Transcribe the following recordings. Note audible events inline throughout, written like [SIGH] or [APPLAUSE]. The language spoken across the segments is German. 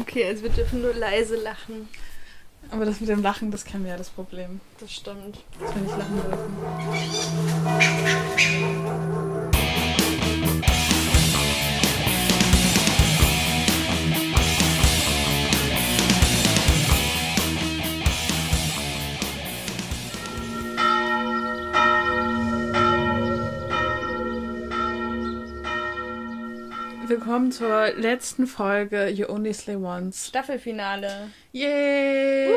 Okay, also wir dürfen nur leise lachen. Aber das mit dem Lachen, das kennen wir ja das Problem. Das stimmt. Dass wir nicht lachen dürfen. Willkommen zur letzten Folge You Only Slay Once. Staffelfinale. Yay!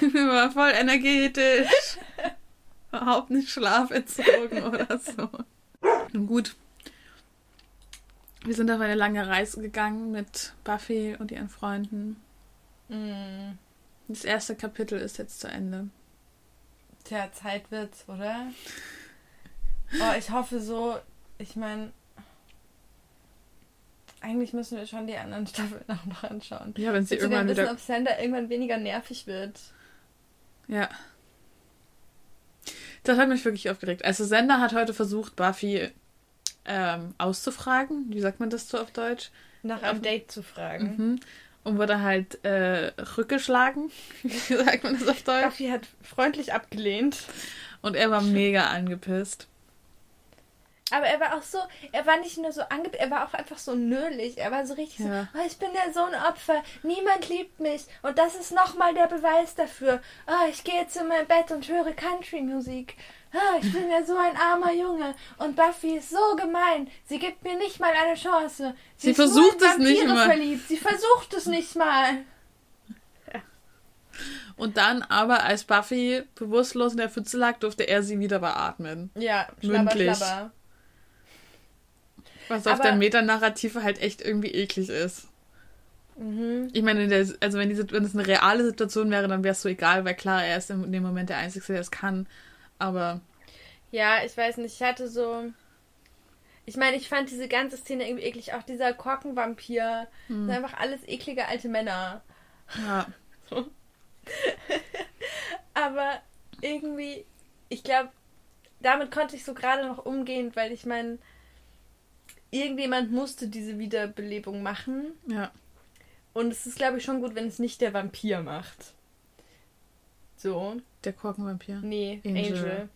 Wir [LAUGHS] waren voll energetisch. [LAUGHS] Überhaupt nicht schlafentzogen [LAUGHS] oder so. Nun gut. Wir sind auf eine lange Reise gegangen mit Buffy und ihren Freunden. Mm. Das erste Kapitel ist jetzt zu Ende. Tja, Zeit wird's, oder? Oh, ich hoffe so, ich meine, eigentlich müssen wir schon die anderen [LAUGHS] Staffeln auch noch anschauen. Ja, wenn sie Willst irgendwann wissen, wieder. ob Sander irgendwann weniger nervig wird? Ja. Das hat mich wirklich aufgeregt. Also Sender hat heute versucht, Buffy ähm, auszufragen. Wie sagt man das so auf Deutsch? Nach einem Date zu fragen. Mhm. Und wurde halt äh, rückgeschlagen. [LAUGHS] Wie sagt man das auf Deutsch? Buffy hat freundlich abgelehnt. Und er war mega angepisst. Aber er war auch so, er war nicht nur so ange, er war auch einfach so nölig. Er war so richtig Ja. so, oh, ich bin ja so ein Opfer, niemand liebt mich. Und das ist nochmal der Beweis dafür. Oh, ich gehe jetzt in mein Bett und höre Country-Musik. Ah, ich bin ja so ein armer Junge. Und Buffy ist so gemein. Sie gibt mir nicht mal eine Chance. Sie nur versucht es nicht mal. verliebt. Sie versucht es nicht mal. [LAUGHS] Und dann aber, als Buffy bewusstlos in der Pfütze lag, durfte er sie wieder beatmen. Ja, schlabber, Mündlich. schlabber. Was auf Aber- der Metanarrative halt echt irgendwie eklig ist. Mhm. Ich meine, in der, also wenn, wenn es eine reale Situation wäre, dann wäre es so egal, weil klar, er ist in dem Moment der Einzige, der es kann. Aber Ja, ich weiß nicht, ich hatte so. Ich meine, ich fand diese ganze Szene irgendwie eklig. Auch dieser Korkenvampir. Das sind einfach alles eklige alte Männer. ja, [LAUGHS] Aber irgendwie, ich glaube, damit konnte ich so gerade noch umgehen, weil ich meine, irgendjemand musste diese Wiederbelebung machen. ja. Und es ist, glaube ich, schon gut, wenn es nicht der Vampir macht. So. Der Korkenvampir. Nee, Angel. Angel.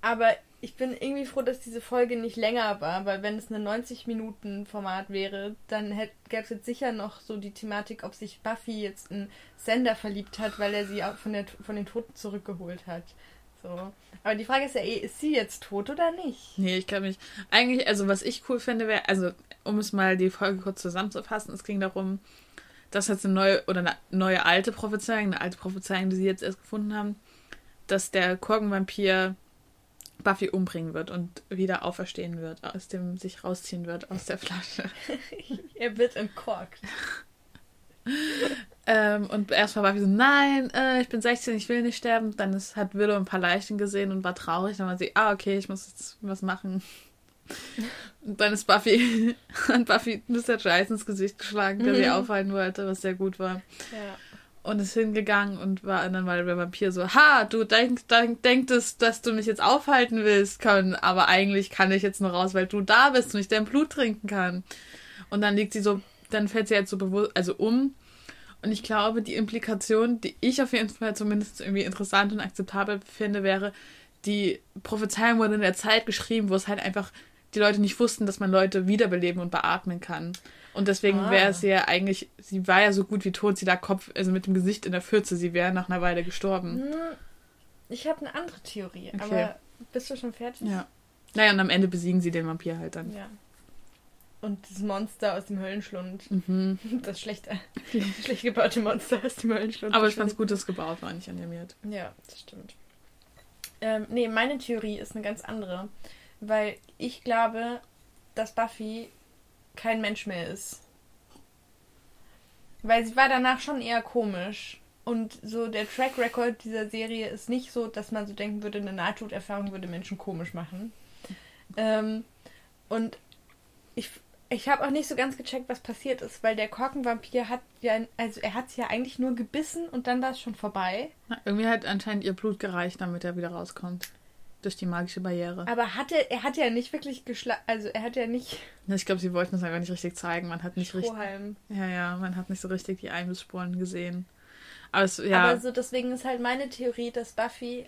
Aber ich bin irgendwie froh, dass diese Folge nicht länger war, weil wenn es ein 90-Minuten-Format wäre, dann gäbe es jetzt sicher noch so die Thematik, ob sich Buffy jetzt in Sender verliebt hat, weil er sie auch von, der, von den Toten zurückgeholt hat. So. Aber die Frage ist ja eh, ist sie jetzt tot oder nicht? Nee, ich glaube nicht. Eigentlich, also was ich cool finde, wäre, also um es mal die Folge kurz zusammenzufassen, es ging darum, dass jetzt eine neue oder eine neue alte Prophezeiung, eine alte Prophezeiung, die sie jetzt erst gefunden haben, dass der Korkenvampir Buffy umbringen wird und wieder auferstehen wird, aus dem sich rausziehen wird aus der Flasche. [LAUGHS] er wird entkorkt. [LAUGHS] Ähm, und erst war Buffy so, nein, äh, ich bin 16, ich will nicht sterben. Dann ist, hat Willow ein paar Leichen gesehen und war traurig. Dann war sie, ah, okay, ich muss jetzt was machen. [LAUGHS] Und dann ist Buffy, [LAUGHS] hat Buffy Mr. Giles ins Gesicht geschlagen, der sie Mhm. aufhalten wollte, was sehr gut war. Ja. Und ist hingegangen und war und dann war der Vampir so, ha, du denk, denk, denktest, dass du mich jetzt aufhalten willst können, aber eigentlich kann ich jetzt nur raus, weil du da bist und ich dein Blut trinken kann. Und dann liegt sie so, dann fällt sie halt so bewusst, also um. Und ich glaube, die Implikation, die ich auf jeden Fall zumindest irgendwie interessant und akzeptabel finde, wäre, die Prophezeiung wurde in der Zeit geschrieben, wo es halt einfach die Leute nicht wussten, dass man Leute wiederbeleben und beatmen kann. Und deswegen Ah. wäre sie ja eigentlich, sie war ja so gut wie tot, sie da Kopf, also mit dem Gesicht in der Pfütze, sie wäre nach einer Weile gestorben. Hm, Ich habe eine andere Theorie, Okay. aber bist du schon fertig? Ja. Naja, und am Ende besiegen sie den Vampir halt dann. Ja. Und das Monster aus dem Höllenschlund. Mhm. [LAUGHS] Das schlechte, [LAUGHS] schlecht gebaute Monster aus dem Höllenschlund. Aber ich fand's gut, dass es gebaut war, nicht animiert. Ja, das stimmt. Ähm, nee, meine Theorie ist eine ganz andere. Weil ich glaube, dass Buffy kein Mensch mehr ist. Weil sie war danach schon eher komisch. Und so der Track Record dieser Serie ist nicht so, dass man so denken würde, eine Nahtoderfahrung würde Menschen komisch machen. Ähm, und ich, ich habe auch nicht so ganz gecheckt, was passiert ist, weil der Korkenvampir hat ja, also er hat sie ja eigentlich nur gebissen und dann war es schon vorbei. Na, irgendwie hat anscheinend ihr Blut gereicht, damit er wieder rauskommt. Durch die magische Barriere. Aber hat er, er hat ja nicht wirklich geschlagen, also er hat ja nicht Ich glaube, sie wollten es einfach nicht richtig zeigen. Man hat nicht richtig. Strohhalm. Ja, ja, man hat nicht so richtig die Eimisspuren gesehen. Aber es, ja. Aber so deswegen ist halt meine Theorie, dass Buffy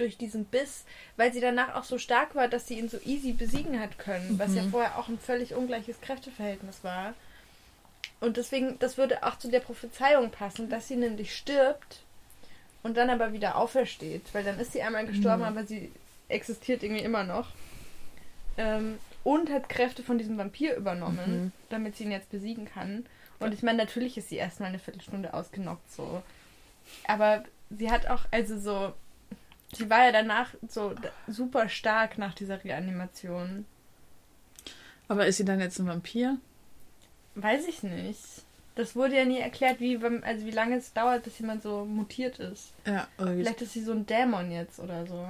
durch diesen Biss, weil sie danach auch so stark war, dass sie ihn so easy besiegen hat können, was ja Mhm. vorher auch ein völlig ungleiches Kräfteverhältnis war. Und deswegen, das würde auch zu der Prophezeiung passen, dass sie nämlich stirbt und dann aber wieder aufersteht, weil dann ist sie einmal gestorben, Mhm. aber sie existiert irgendwie immer noch. Ähm, und hat Kräfte von diesem Vampir übernommen, Mhm. damit sie ihn jetzt besiegen kann. Und ich meine, natürlich ist sie erstmal eine Viertelstunde ausgenockt so. Aber sie hat auch, also so, sie war ja danach so super stark nach dieser Reanimation. aber ist sie dann jetzt ein Vampir? Weiß ich nicht. Das wurde ja nie erklärt, wie, also wie lange es dauert, bis jemand so mutiert ist. Ja, Vielleicht ist sie so ein Dämon jetzt oder so.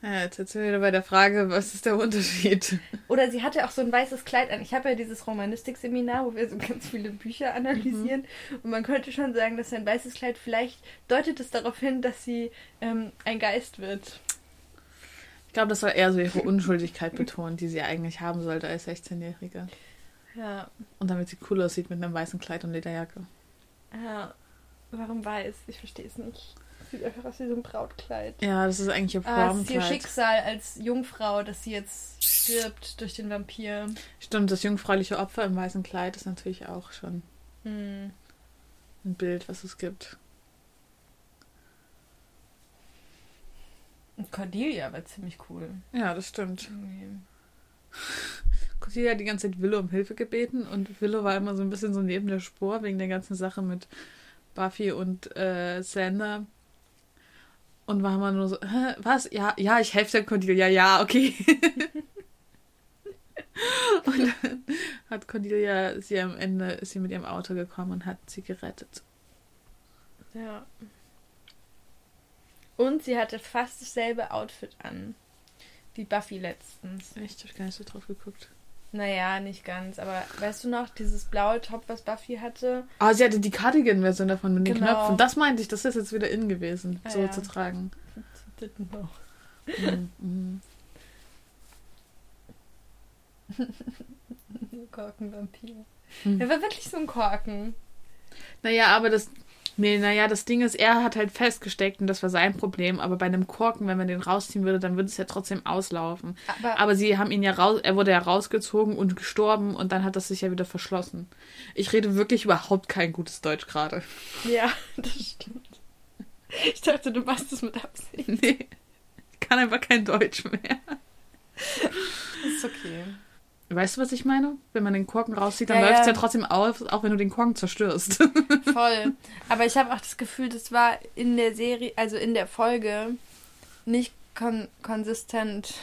Ja, jetzt sind wir wieder bei der Frage, was ist der Unterschied? Oder sie hatte auch so ein weißes Kleid an. Ich habe ja dieses Romanistik-Seminar, wo wir so ganz viele Bücher analysieren. Und man könnte schon sagen, dass ein weißes Kleid vielleicht deutet es darauf hin, dass sie ähm, ein Geist wird. Ich glaube, das soll eher so ihre Unschuldigkeit betonen, die sie eigentlich haben sollte als 16-Jährige. Ja, Und damit sie cool aussieht mit einem weißen Kleid und Lederjacke. ja. Warum weiß? Ich verstehe es nicht. Sieht einfach aus wie so ein Brautkleid. Ja, das ist eigentlich ihr Ah, es ist ihr Prom-Kleid. Schicksal als Jungfrau, dass sie jetzt stirbt durch den Vampir. Stimmt, das jungfräuliche Opfer im weißen Kleid ist natürlich auch schon Hm. ein Bild, was es gibt. Und Cordelia war ziemlich cool. Ja, das stimmt. Irgendwie. [LAUGHS] Cordelia hat die ganze Zeit Willow um Hilfe gebeten und Willow war immer so ein bisschen so neben der Spur wegen der ganzen Sache mit Buffy und äh, Sander. Und war immer nur so, Hä, was? Ja, ja, ich helfe der Cordelia, ja, okay. [LAUGHS] und dann hat Cordelia sie am Ende, ist sie mit ihrem Auto gekommen und hat sie gerettet. Ja. Und sie hatte fast dasselbe Outfit an. Wie Buffy letztens. Echt, hab ich gar nicht so drauf geguckt. Naja, nicht ganz. Aber weißt du noch, dieses blaue Top, was Buffy hatte? Ah, sie hatte die Cardigan-Version davon mit den Genau. Knöpfen. Das meinte ich, das ist jetzt wieder in gewesen, Ah, so ja. zu tragen. Know. Mhm, mhm. [LAUGHS] Korkenvampir. Hm. Er war wirklich so ein Korken. Naja, aber das. Nee, naja, das Ding ist, er hat halt festgesteckt und das war sein Problem. Aber bei einem Korken, wenn man den rausziehen würde, dann würde es ja trotzdem auslaufen. Aber, Aber sie haben ihn ja raus, er wurde ja rausgezogen und gestorben und dann hat das sich ja wieder verschlossen. Ich rede wirklich überhaupt kein gutes Deutsch gerade. ja, [LAUGHS] das stimmt. Ich dachte, du machst es mit Absicht. Nee. Ich kann einfach kein Deutsch mehr. Das ist okay. Weißt du, was ich meine? Wenn man den Korken rauszieht, dann Ja, läuft es ja. ja trotzdem auf, auch wenn du den Korken zerstörst. [LAUGHS] Voll. Aber ich habe auch das Gefühl, das war in der Serie, also in der Folge, nicht kon konsistent.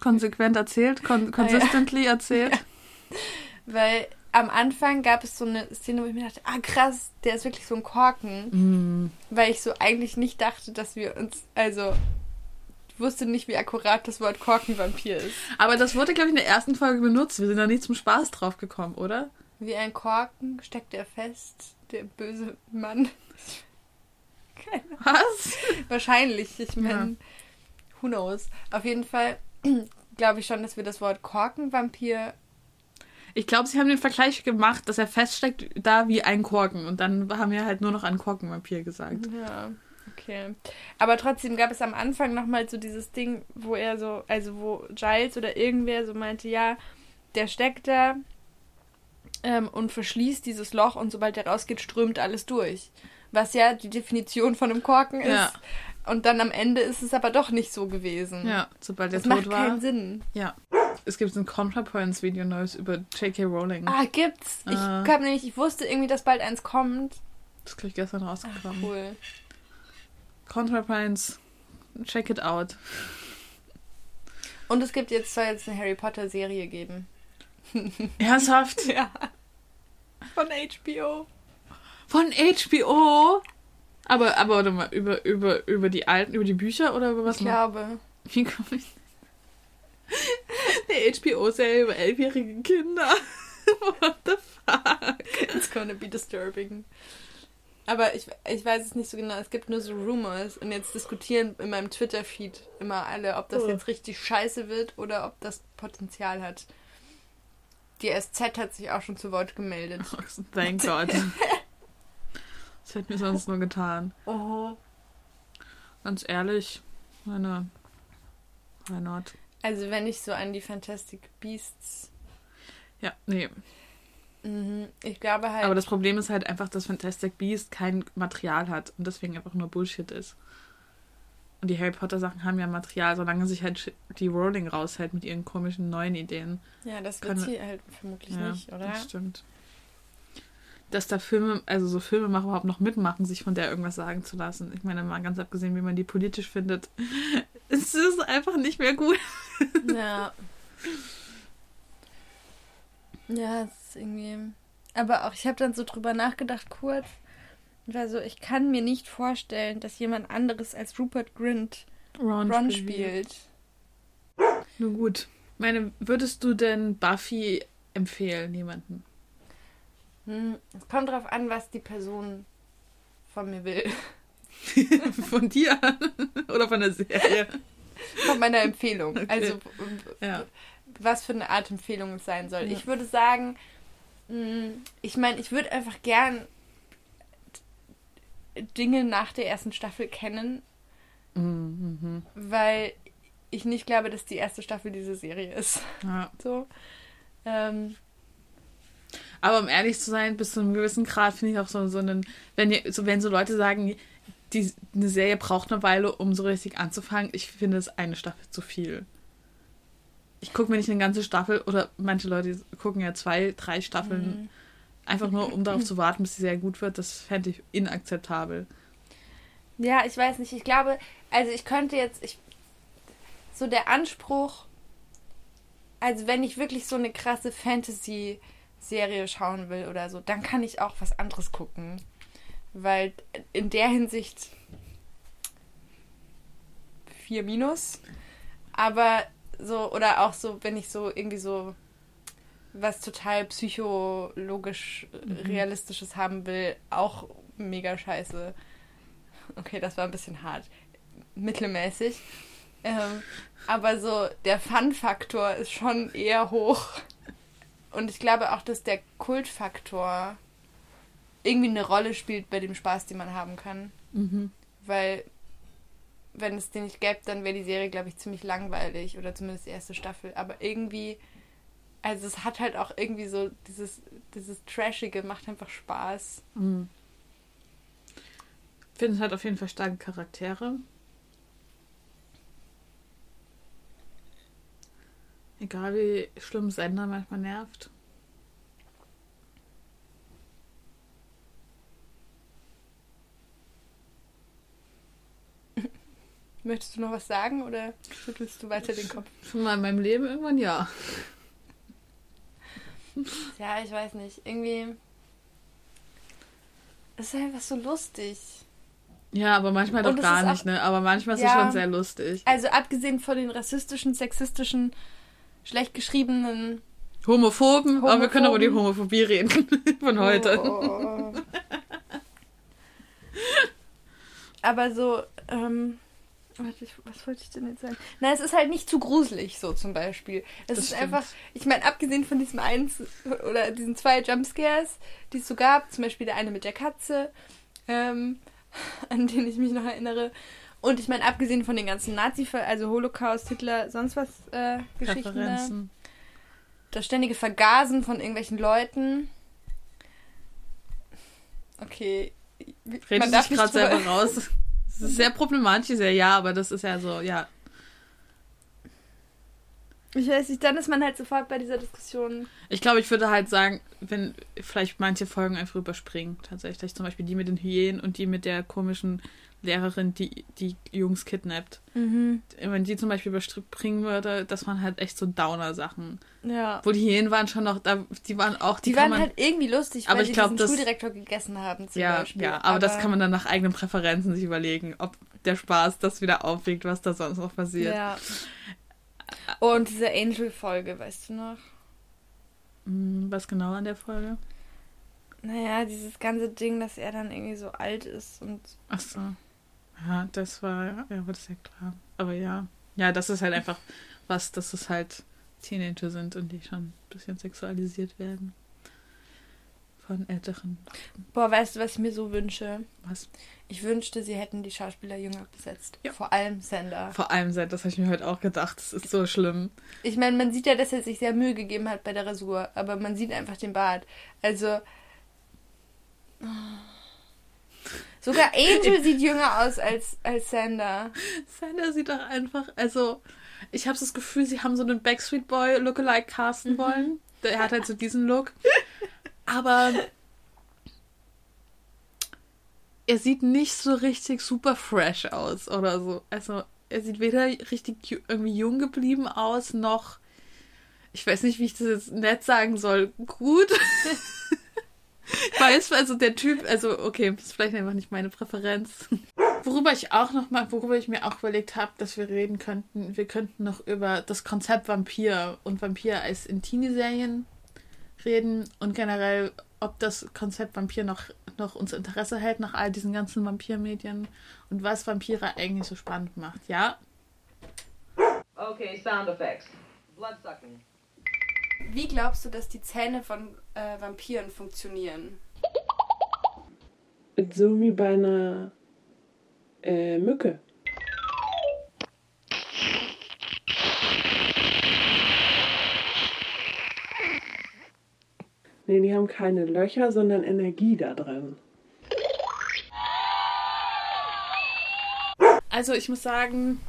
Konsequent erzählt, kon consistently erzählt. Weil am Anfang gab es so eine Szene, wo ich mir dachte, ah krass, der ist wirklich so ein Korken. Mm. Weil ich so eigentlich nicht dachte, dass wir uns, also wusste nicht, wie akkurat das Wort Korkenvampir ist. Aber das wurde, glaube ich, in der ersten Folge benutzt. Wir sind da nie zum Spaß drauf gekommen, oder? Wie ein Korken steckt er fest, der böse Mann. [LAUGHS] Keine Was? Wahrscheinlich, ich meine, who knows. Auf jeden Fall [CLEARS THROAT] glaube ich schon, dass wir das Wort Korkenvampir. Ich glaube, sie haben den Vergleich gemacht, dass er feststeckt da wie ein Korken. Und dann haben wir halt nur noch einen Korkenvampir gesagt. Ja, okay. Aber trotzdem gab es am Anfang nochmal so dieses Ding, wo er so, also wo Giles oder irgendwer so meinte, ja, der steckt da ähm, und verschließt dieses Loch und sobald er rausgeht, strömt alles durch. Was ja die Definition von einem Korken ist. Ja. Und dann am Ende ist es aber doch nicht so gewesen. Ja, sobald er Das macht tot war. keinen Sinn. Ja. Es gibt ein ContraPoints-Video Neues über J.K. Rowling. Ah, gibt's. Ich Ah. hab nämlich, ich wusste irgendwie, dass bald eins kommt. Das ist gleich gestern rausgekommen. Cool. ContraPoints, check it out. Und es gibt jetzt, soll jetzt eine Harry Potter Serie geben. [LAUGHS] [LAUGHS] Ernsthaft? Ja. Von HBO. Von HBO? Aber, aber warte mal, über, über, über die alten, über die Bücher oder über was Ich glaube. Wie komme ich? Eine HBO-Serie über elfjährige Kinder. [LAUGHS] What the fuck? It's gonna be disturbing. Aber ich, ich weiß es nicht so genau. Es gibt nur so Rumors. Und jetzt diskutieren in meinem Twitter-Feed immer alle, ob das Oh. jetzt richtig scheiße wird oder ob das Potenzial hat. Die SZ hat sich auch schon zu Wort gemeldet. [LAUGHS] Thank God. [LAUGHS] Das hätte mir sonst nur getan. Oh. Ganz ehrlich, meine. Why not? Also wenn ich so an die Fantastic Beasts. Ja, nee. Mhm, ich glaube halt. Aber das Problem ist halt einfach, dass Fantastic Beast kein Material hat und deswegen einfach nur Bullshit ist. Und die Harry Potter Sachen haben ja Material, solange sich halt die Rowling raushält mit ihren komischen neuen Ideen. ja, das wird sie halt vermutlich Ja, nicht, oder? das stimmt. Dass da Filme, also so Filmemacher überhaupt noch mitmachen, sich von der irgendwas sagen zu lassen. Ich meine, mal ganz abgesehen, wie man die politisch findet, [LAUGHS] es ist einfach nicht mehr gut. Ja. Ja, es ist irgendwie. Aber auch, ich habe dann so drüber nachgedacht, kurz. Und war so, ich kann mir nicht vorstellen, dass jemand anderes als Rupert Grint Ron, Ron spielt. spielt. Nur gut. Meine, würdest du denn Buffy empfehlen, jemanden? Hm, es kommt drauf an, was die Person von mir will. [LAUGHS] von dir? [LAUGHS] Oder von der Serie? Von meiner Empfehlung. Okay. Also, Ja. was für eine Art Empfehlung es sein soll. Ja. Ich würde sagen, ich meine, ich würde einfach gern Dinge nach der ersten Staffel kennen, Mhm. weil ich nicht glaube, dass die erste Staffel diese Serie ist. ja. [LAUGHS] So. Ähm, Aber um ehrlich zu sein, bis zu einem gewissen Grad finde ich auch so, so einen, wenn, ihr, so, wenn so Leute sagen, die, eine Serie braucht eine Weile, um so richtig anzufangen, ich finde es eine Staffel zu viel. Ich gucke mir nicht eine ganze Staffel oder manche Leute gucken ja zwei, drei Staffeln, Mhm. einfach nur um darauf zu warten, bis die Serie gut wird. Das fände ich inakzeptabel. Ja, ich weiß nicht. Ich glaube, also ich könnte jetzt, ich, so der Anspruch, also wenn ich wirklich so eine krasse Fantasy-Serie schauen will oder so, dann kann ich auch was anderes gucken. Weil in der Hinsicht vier Minus. Aber so, oder auch so, wenn ich so irgendwie so was total psychologisch äh, realistisches haben will, auch mega scheiße. Okay, das war ein bisschen hart. Mittelmäßig. Ähm, aber so der Fun-Faktor ist schon eher hoch. Und ich glaube auch, dass der Kultfaktor irgendwie eine Rolle spielt bei dem Spaß, den man haben kann. Mhm. Weil, wenn es den nicht gäbe, dann wäre die Serie, glaube ich, ziemlich langweilig. Oder zumindest die erste Staffel. Aber irgendwie, also es hat halt auch irgendwie so dieses, dieses Trashige, macht einfach Spaß. Mhm. Finde, es hat auf jeden Fall starke Charaktere. Egal wie schlimm Sender manchmal nervt. Möchtest du noch was sagen oder schüttelst du weiter den Kopf? Schon mal in meinem Leben irgendwann ja. Ja, ich weiß nicht. Irgendwie. Es ist einfach so lustig. Ja, aber manchmal doch gar nicht, ne? Aber manchmal ist Ja. es schon sehr lustig. Also abgesehen von den rassistischen, sexistischen, schlecht geschriebenen. Homophoben, aber wir können über die Homophoben. Homophobie reden [LAUGHS] von heute. Oh. Aber so, ähm, was wollte ich denn jetzt sagen? Na, es ist halt nicht zu gruselig, so zum Beispiel. Es Das ist stimmt. einfach, ich meine, abgesehen von diesem eins oder diesen zwei Jumpscares, die es so gab, zum Beispiel der eine mit der Katze, ähm, [LAUGHS] an den ich mich noch erinnere. Und ich meine, abgesehen von den ganzen Nazi, also Holocaust, Hitler, sonst was äh, Geschichten. Da das ständige Vergasen von irgendwelchen Leuten. Okay. Redest du darf dich nicht gerade selber raus? [LAUGHS] Das ist sehr problematisch, sehr ja, aber das ist ja so, ja. Ich weiß nicht, dann ist man halt sofort bei dieser Diskussion. Ich glaube, ich würde halt sagen, wenn vielleicht manche Folgen einfach überspringen, tatsächlich. Zum Beispiel die mit den Hyänen und die mit der komischen Lehrerin, die die Jungs kidnappt. Mhm. Wenn die zum Beispiel überspringen würde, das waren halt echt so Downer-Sachen. Ja. Wo die Hyänen waren schon noch, da, die waren auch, die, Die, waren man, halt irgendwie lustig, Aber weil ich sie glaub, diesen das- Schuldirektor gegessen haben zum ja, Beispiel. ja, aber, das kann man dann nach eigenen Präferenzen sich überlegen, ob der Spaß das wieder aufwiegt, was da sonst noch passiert. Ja. Und diese Angel-Folge, weißt du noch? Hm, Was genau an der Folge? Naja, dieses ganze Ding, dass er dann irgendwie so alt ist und. Ach so. Ja, das war, ja, das ist ja klar. Aber ja. Ja, das ist halt einfach was, dass es halt Teenager sind und die schon ein bisschen sexualisiert werden. Von älteren. Boah, weißt du, was ich mir so wünsche? Was? Ich wünschte, sie hätten die Schauspieler jünger besetzt. Ja. Vor allem Sander. Vor allem Sander, das habe ich mir heute auch gedacht. Das ist so schlimm. Ich meine, man sieht ja, dass er sich sehr Mühe gegeben hat bei der Rasur, aber man sieht einfach den Bart. Also. Sogar [LAUGHS] Angel sieht jünger aus als, als Sander. Sander sieht doch einfach, also ich habe das Gefühl, sie haben so einen Backstreet Boy Lookalike casten mhm. wollen. Der hat halt so [LAUGHS] diesen Look. Aber er sieht nicht so richtig super fresh aus oder so. Also er sieht weder richtig irgendwie jung geblieben aus, noch ich weiß nicht, wie ich das jetzt nett sagen soll. Gut. [LAUGHS] ich weiß, also der Typ, also okay, das ist vielleicht einfach nicht meine Präferenz. Worüber ich auch noch mal, worüber ich mir auch überlegt habe, dass wir reden könnten, wir könnten noch über das Konzept Vampir und Vampir als in Teenie-Serien reden und generell, ob das Konzept Vampir noch, noch uns Interesse hält nach all diesen ganzen Vampirmedien und was Vampire eigentlich so spannend macht, ja? Okay, Sound Effects. Bloodsucking. Wie glaubst du, dass die Zähne von äh, Vampiren funktionieren? So wie bei einer äh, Mücke. Nee, die haben keine Löcher, sondern Energie da drin. Also ich muss sagen,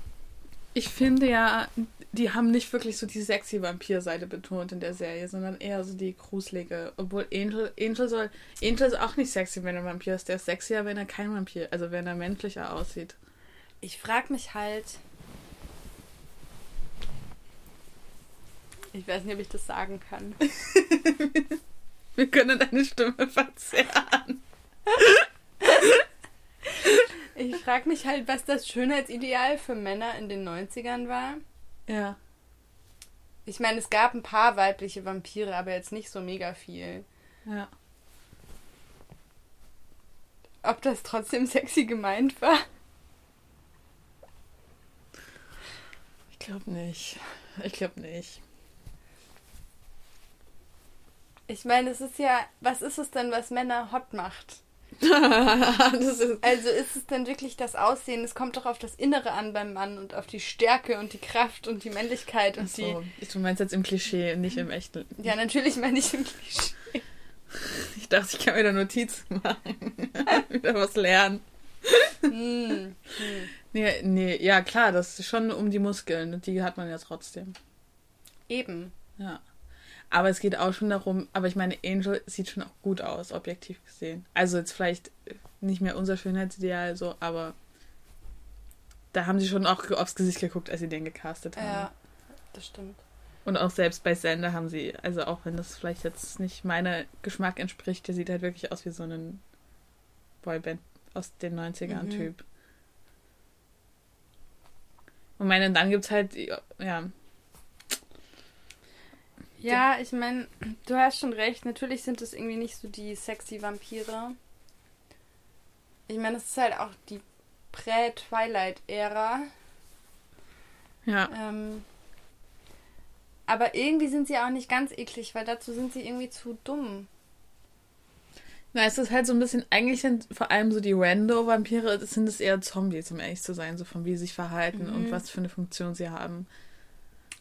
ich finde ja, die haben nicht wirklich so die sexy Vampir-Seite betont in der Serie, sondern eher so die gruselige. Obwohl Angel, Angel soll, Angel ist auch nicht sexy, wenn er ein Vampir ist. Der ist sexier, wenn er kein Vampir, also wenn er menschlicher aussieht. Ich frag mich halt, ich weiß nicht, ob ich das sagen kann. [LAUGHS] Wir können deine Stimme verzerren. Ich frage mich halt, was das Schönheitsideal für Männer in den 90ern war. Ja. Ich meine, es gab ein paar weibliche Vampire, aber jetzt nicht so mega viel. Ja. Ob das trotzdem sexy gemeint war? Ich glaube nicht. Ich glaube nicht. Ich meine, es ist ja, was ist es denn, was Männer hot macht? [LAUGHS] ist also ist es denn wirklich das Aussehen? Es kommt doch auf das Innere an beim Mann und auf die Stärke und die Kraft und die Männlichkeit und so. die. Du meinst jetzt im Klischee, nicht im echten. Ja, natürlich meine ich im Klischee. [LAUGHS] Ich dachte, ich kann wieder Notizen machen. [LAUGHS] wieder was lernen. hm. Hm. Nee, nee, ja klar, das ist schon um die Muskeln die hat man ja trotzdem. Eben. Ja. Aber es geht auch schon darum, aber ich meine, Angel sieht schon auch gut aus, objektiv gesehen. Also jetzt vielleicht nicht mehr unser Schönheitsideal, so, aber da haben sie schon auch aufs Gesicht geguckt, als sie den gecastet haben. Ja, das stimmt. Und auch selbst bei Sender haben sie, also auch wenn das vielleicht jetzt nicht meiner Geschmack entspricht, der sieht halt wirklich aus wie so ein Boyband aus den 90ern mhm. Und meine, dann gibt's halt, ja, ja, ich meine, du hast schon recht. Natürlich sind es irgendwie nicht so die sexy Vampire. Ich meine, es ist halt auch die Prä-Twilight-Ära. Ja. Ähm, aber irgendwie sind sie auch nicht ganz eklig, weil dazu sind sie irgendwie zu dumm. Na, es ist halt so ein bisschen, eigentlich sind vor allem so die Rando-Vampire, sind es eher Zombies, um ehrlich zu sein, so von wie sie sich verhalten mhm. und was für eine Funktion sie haben.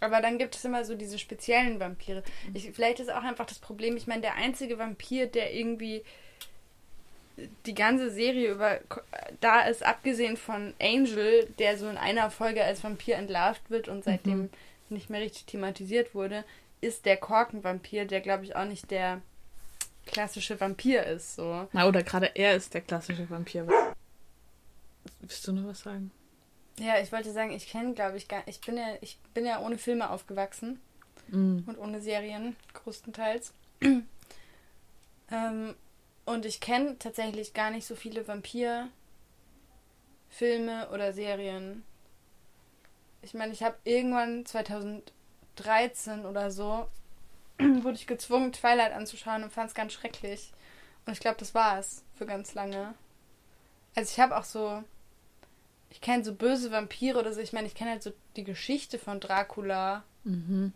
Aber dann gibt es immer so diese speziellen Vampire. Ich, vielleicht ist auch einfach das Problem, ich meine, der einzige Vampir, der irgendwie die ganze Serie über da ist, abgesehen von Angel, der so in einer Folge als Vampir entlarvt wird und seitdem mhm. nicht mehr richtig thematisiert wurde, ist der Korkenvampir, der glaube ich auch nicht der klassische Vampir ist. So. Na, oder gerade er ist der klassische Vampir. Willst du noch was sagen? Ja, ich wollte sagen, ich kenne, glaube ich, gar ich bin ja, ich bin ja ohne Filme aufgewachsen mm. und ohne Serien, größtenteils. [CLEARS THROAT] ähm, und ich kenne tatsächlich gar nicht so viele Vampir-Filme oder Serien. Ich meine, ich habe irgendwann 2013 oder so [CLEARS THROAT] wurde ich gezwungen, Twilight anzuschauen und fand es ganz schrecklich. Und ich glaube, das war es für ganz lange. Also ich habe auch so. Ich kenne so böse Vampire oder so. Ich meine, ich kenne halt so die Geschichte von Dracula. Mhm.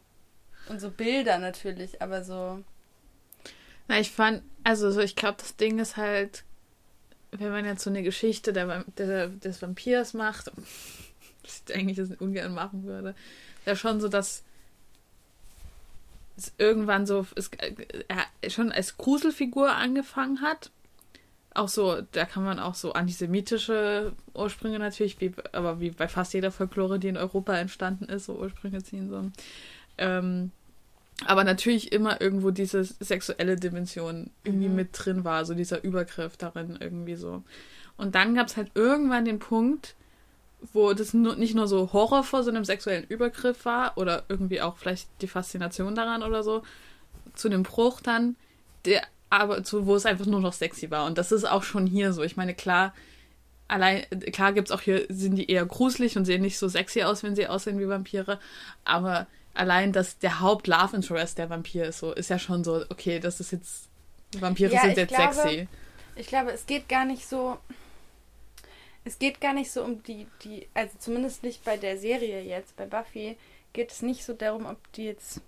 Und so Bilder natürlich, aber so. Na, ich fand, also so, ich glaube, das Ding ist halt, wenn man jetzt so eine Geschichte der, der, des Vampirs macht, [LAUGHS] was ich eigentlich das ungern machen würde, ja schon so, dass es irgendwann so, es, er schon als Gruselfigur angefangen hat. Auch so, da kann man auch so antisemitische Ursprünge natürlich, wie, aber wie bei fast jeder Folklore, die in Europa entstanden ist, so Ursprünge ziehen. So. Ähm, aber natürlich immer irgendwo diese sexuelle Dimension irgendwie Mhm. mit drin war, so dieser Übergriff darin irgendwie so. Und dann gab es halt irgendwann den Punkt, wo das nur, nicht nur so Horror vor so einem sexuellen Übergriff war oder irgendwie auch vielleicht die Faszination daran oder so, zu dem Bruch dann, der aber zu, wo es einfach nur noch sexy war. Und das ist auch schon hier so. Ich meine, klar, allein, klar gibt's auch hier, sind die eher gruselig und sehen nicht so sexy aus, wenn sie aussehen wie Vampire, aber allein, dass der Haupt-Love Interest der Vampir ist, so, ist ja schon so, okay, das ist jetzt, Vampire Ja, sind jetzt glaube, sexy. Ich glaube, es geht gar nicht so. Es geht gar nicht so um die, die, also zumindest nicht bei der Serie jetzt, bei Buffy, geht es nicht so darum, ob die jetzt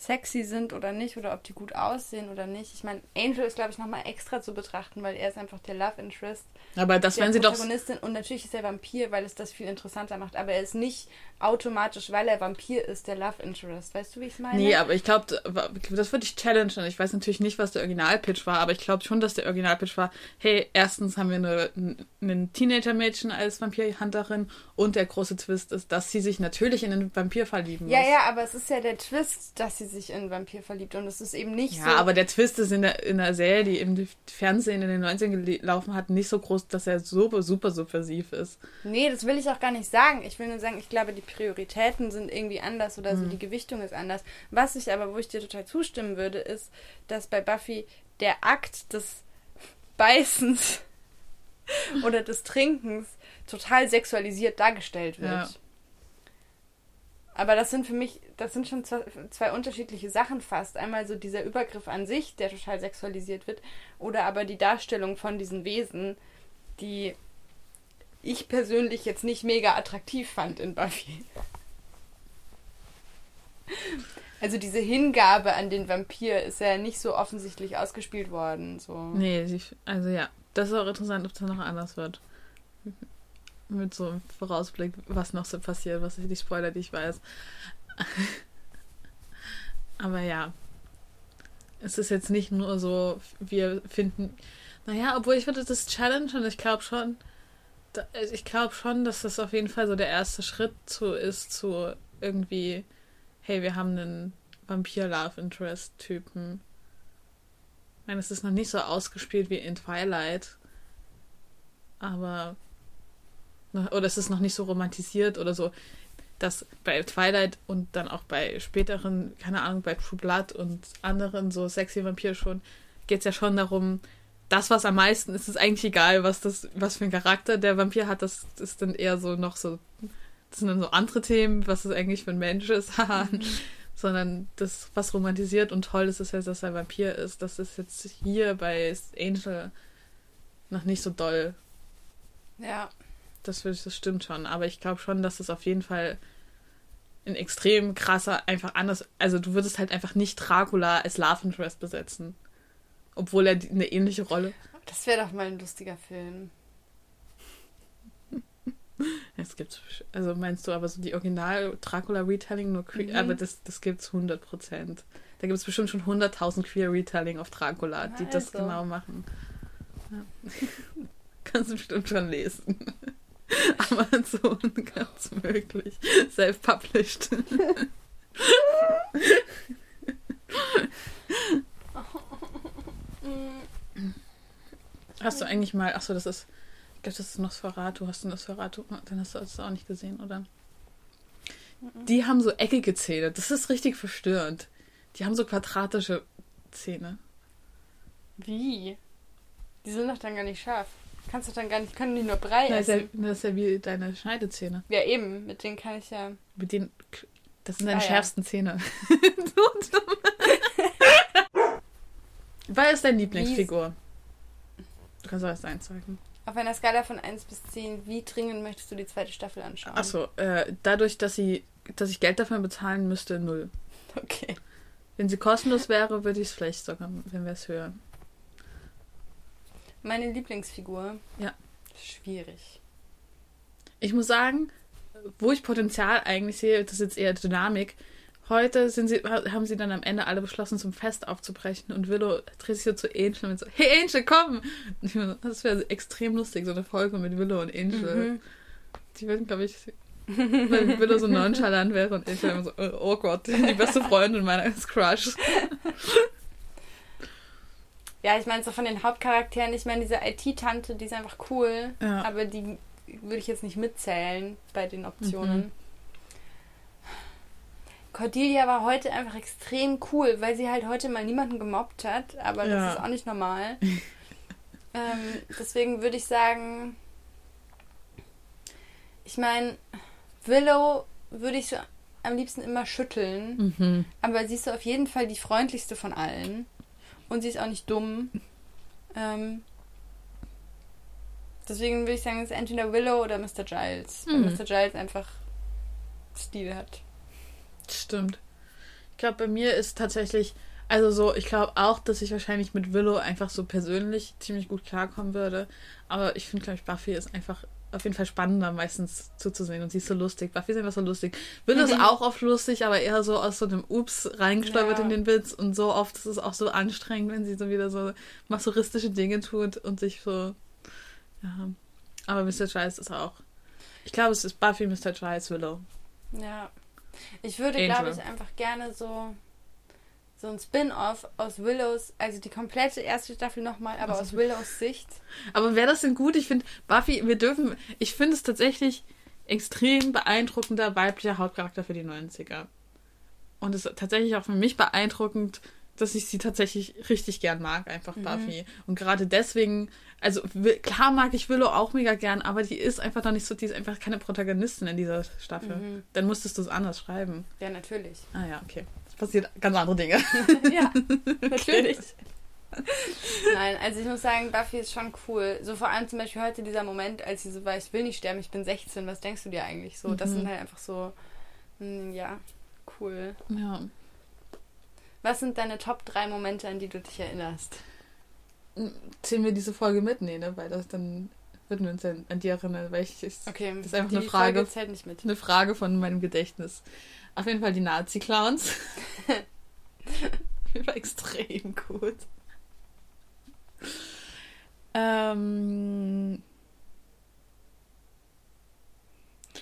sexy sind oder nicht oder ob die gut aussehen oder nicht. Ich meine, Angel ist, glaube ich, nochmal extra zu betrachten, weil er ist einfach der Love Interest Aber das der werden sie doch, Protagonistin und natürlich ist er Vampir, weil es das viel interessanter macht, aber er ist nicht automatisch, weil er Vampir ist, der Love Interest. Weißt du, wie ich es meine? nee, aber ich glaube, das würde ich challengen. Ich weiß natürlich nicht, was der Originalpitch war, aber ich glaube schon, dass der Originalpitch war, hey, erstens haben wir eine, ein Teenager-Mädchen als Vampirhunterin und der große Twist ist, dass sie sich natürlich in einen Vampir verlieben muss. Ja, ja, aber es ist ja der Twist, dass sie sich in einen Vampir verliebt und es ist eben nicht Ja, so. aber der Twist ist in der, in der Serie, die im Fernsehen in den 90ern gelaufen hat, nicht so groß, dass er super, super subversiv ist. Nee, das will ich auch gar nicht sagen. Ich will nur sagen, ich glaube, die Prioritäten sind irgendwie anders oder so, die Gewichtung ist anders. Was ich aber, wo ich dir total zustimmen würde, ist, dass bei Buffy der Akt des Beißens [LAUGHS] oder des Trinkens total sexualisiert dargestellt wird. Ja. Aber das sind für mich, das sind schon zwei, unterschiedliche Sachen fast. Einmal so dieser Übergriff an sich, der total sexualisiert wird, oder aber die Darstellung von diesen Wesen, die ich persönlich jetzt nicht mega attraktiv fand in Buffy. Also diese Hingabe an den Vampir ist ja nicht so offensichtlich ausgespielt worden. So. Nee, also ja, das ist auch interessant, ob das noch anders wird. Mit so einem Vorausblick, was noch so passiert, was ich die Spoiler, die ich weiß. [LAUGHS] Aber ja, es ist jetzt nicht nur so, wir finden, naja, obwohl ich finde, das Challenge und ich glaube schon, also ich glaube schon, dass das auf jeden Fall so der erste Schritt zu ist, zu irgendwie, hey, wir haben einen Vampir-Love-Interest-Typen. Ich meine, es ist noch nicht so ausgespielt wie in Twilight. Aber. Oder es ist noch nicht so romantisiert oder so. Dass bei Twilight und dann auch bei späteren, keine Ahnung, bei True Blood und anderen so sexy Vampir schon, geht es ja schon darum, das, was am meisten ist, ist eigentlich egal, was das, was für ein Charakter der Vampir hat. Das ist dann eher so noch so. Das sind dann so andere Themen, was es eigentlich für ein Mensch ist. [LAUGHS] haha. sondern das, was romantisiert und toll ist, ist ja, dass er Vampir ist. Das ist jetzt hier bei Angel noch nicht so doll. Ja. Das, das stimmt schon. Aber ich glaube schon, dass es auf jeden Fall ein extrem krasser, einfach anders. Also du würdest halt einfach nicht Dracula als Love Interest besetzen. Obwohl er eine ähnliche Rolle. Das wäre doch mal ein lustiger Film. [LAUGHS] Es gibt, also meinst du aber so die Original Dracula Retelling nur queer, Mhm. aber das, das gibt's 100 Prozent. Da gibt es bestimmt schon 100.000 queer Retelling auf Dracula, die Na das also. genau machen. Ja. [LAUGHS] Kannst du bestimmt schon lesen. [LAUGHS] Amazon, [LAUGHS] ganz möglich. Self-published. Hast du eigentlich mal, achso, das ist, ich glaube, das ist Nosferatu. Hast du Nosferatu? Dann hast du das auch nicht gesehen, oder? Die haben so eckige Zähne. Das ist richtig verstörend. Die haben so quadratische Zähne. Wie? Die sind doch dann gar nicht scharf. Kannst du dann gar nicht, können die nur Brei Das ist, ja, essen? das ist ja wie deine Schneidezähne. Ja, eben, mit denen kann ich ja. Mit denen, das sind deine Ah, ja. schärfsten Zähne. Du [LAUGHS] dumm. Wer ist deine Lieblingsfigur? Du kannst auch erst eins sagen. Auf einer Skala von 1 bis 10, wie dringend möchtest du die zweite Staffel anschauen? Achso, äh, dadurch, dass sie, dass ich Geld dafür bezahlen müsste, null. [LAUGHS] Okay. Wenn sie kostenlos wäre, würde ich es vielleicht sogar, wenn wir es hören. Meine Lieblingsfigur? Ja. Schwierig. Ich muss sagen, wo ich Potenzial eigentlich sehe, das ist jetzt eher Dynamik. Heute sind sie, haben sie dann am Ende alle beschlossen, zum Fest aufzubrechen und Willow dreht sich so zu Angel und so, hey Angel, komm! Das wäre extrem lustig, so eine Folge mit Willow und Angel. Mhm. Die würden, glaube ich, weil Willow so nonchalant wäre und Angel immer so, oh Gott, die beste Freundin meiner Crush. [LAUGHS] Ja, ich meine, so von den Hauptcharakteren, ich meine, diese IT-Tante, die ist einfach cool, Ja. aber die würde ich jetzt nicht mitzählen bei den Optionen. Mhm. Cordelia war heute einfach extrem cool, weil sie halt heute mal niemanden gemobbt hat, aber Ja. das ist auch nicht normal. [LAUGHS] ähm, deswegen würde ich sagen, ich meine, Willow würde ich so am liebsten immer schütteln. Mhm. Aber sie ist so auf jeden Fall die freundlichste von allen. Und sie ist auch nicht dumm. Ähm, deswegen würde ich sagen, es ist entweder Willow oder Mr. Giles. Weil Mhm. Mr. Giles einfach Stil hat. Stimmt. Ich glaube, bei mir ist tatsächlich, also so, ich glaube auch, dass ich wahrscheinlich mit Willow einfach so persönlich ziemlich gut klarkommen würde. Aber ich finde, glaube ich, Buffy ist einfach auf jeden Fall spannender meistens zuzusehen und sie ist so lustig. Buffy ist einfach so lustig. Willow ist Mhm. auch oft lustig, aber eher so aus so einem Ups reingestolpert Ja. in den Witz und so oft ist es auch so anstrengend, wenn sie so wieder so masochistische Dinge tut und sich so, ja. Aber Mr. Giles ist auch, ich glaube, es ist Buffy, Mr. Giles, Willow. Ja. Ich würde, glaube ich, einfach gerne so, so ein Spin-off aus Willows, also die komplette erste Staffel nochmal, aber Also- aus Willows Sicht. Aber wäre das denn gut? Ich finde, Buffy, wir dürfen, ich finde es tatsächlich extrem beeindruckender weiblicher Hauptcharakter für die 90er. Und es ist tatsächlich auch für mich beeindruckend, dass ich sie tatsächlich richtig gern mag, einfach Mhm. Buffy. Und gerade deswegen, also klar mag ich Willow auch mega gern, aber die ist einfach noch nicht so, die ist einfach keine Protagonistin in dieser Staffel. Mhm. Dann musstest du es anders schreiben. Ja, natürlich. Ah ja, okay. Passiert ganz andere Dinge. [LAUGHS] ja, [LAUGHS] natürlich. Nein, also ich muss sagen, Buffy ist schon cool. So vor allem zum Beispiel heute dieser Moment, als sie so war, ich will nicht sterben, ich bin 16, was denkst du dir eigentlich? So, das Mhm. sind halt einfach so, mm, ja, cool. Ja. Was sind deine Top 3 Momente, an die du dich erinnerst? Zählen wir diese Folge mit? Nee, ne? Weil das dann würden wir uns dann an die erinnern, weil ich, ich Okay, Das ist einfach die eine Frage. Folge zählt nicht mit. eine Frage von meinem Gedächtnis. Auf jeden Fall die Nazi-Clowns. [LAUGHS] War extrem gut. Ähm,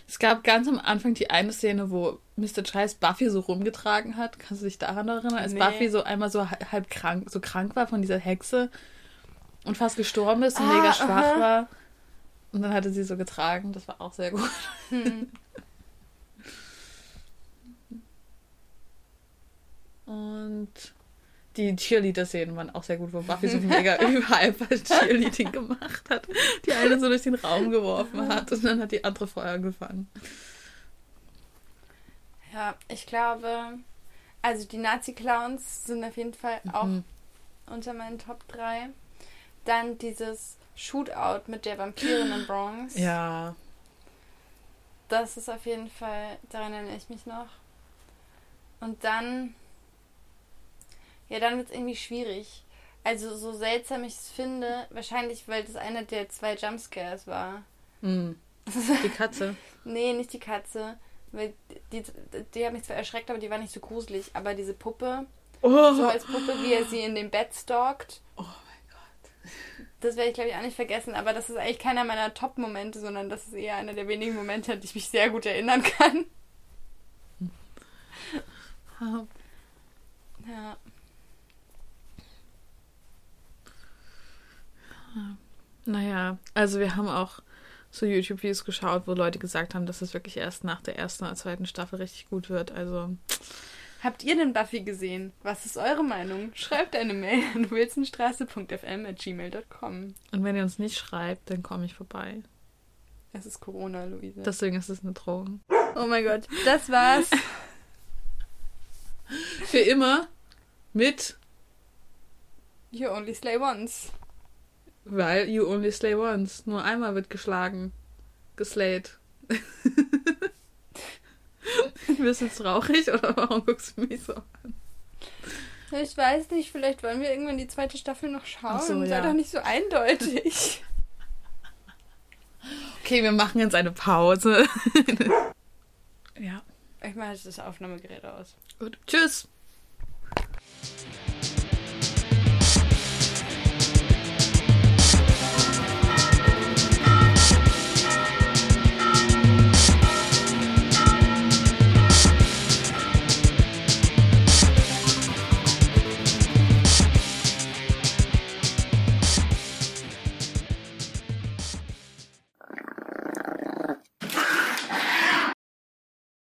es gab ganz am Anfang die eine Szene, wo Mr. Giles Buffy so rumgetragen hat. Kannst du dich daran erinnern? Als Nee. Buffy so einmal so ha- halb krank, so krank war von dieser Hexe und fast gestorben ist und Ah, mega schwach aha. war. Und dann hatte sie so getragen. Das war auch sehr gut. Hm. Und die Cheerleader-Szenen waren auch sehr gut, wo Buffy so mega [LAUGHS] überhyper Cheerleading gemacht hat. Die eine so durch den Raum geworfen hat und dann hat die andere Feuer gefangen. Ja, ich glaube, also die Nazi-Clowns sind auf jeden Fall auch Mhm. unter meinen Top 3. Dann dieses Shootout mit der Vampirin in Bronx. Ja. Das ist auf jeden Fall, daran erinnere ich mich noch. Und dann, ja, dann wird es irgendwie schwierig. Also so seltsam ich es finde, wahrscheinlich, weil das einer der zwei Jumpscares war. Mhm. Die Katze. [LAUGHS] Nee, nicht die Katze. Weil die, die, die hat mich zwar erschreckt, aber die war nicht so gruselig. Aber diese Puppe, Oh, so als Puppe, wie er sie in dem Bett stalkt, oh mein Gott. das werde ich glaube ich auch nicht vergessen. Aber das ist eigentlich keiner meiner Top-Momente, sondern das ist eher einer der wenigen Momente, an die ich mich sehr gut erinnern kann. Ah, Ja. Naja, also wir haben auch so YouTube-Videos geschaut, wo Leute gesagt haben, dass es wirklich erst nach der ersten oder zweiten Staffel richtig gut wird. Also Habt ihr denn Buffy gesehen? Was ist eure Meinung? Schreibt eine Mail an wilsonstraße.fm at gmail.com. Und wenn ihr uns nicht schreibt, dann komme ich vorbei. Es ist Corona, Luise. Deswegen ist es eine Drohung. oh mein Gott, das war's. Für immer mit You only slay once. Weil you only slay once. Nur einmal wird geschlagen. Geslayed. [LAUGHS] Bist du jetzt traurig oder warum guckst du mich so an? Ich weiß nicht, vielleicht wollen wir irgendwann die zweite Staffel noch schauen. So, Sei ja. doch nicht so eindeutig. Okay, wir machen jetzt eine Pause. [LAUGHS] ja, Ich mache jetzt das Aufnahmegerät aus. gut. Tschüss.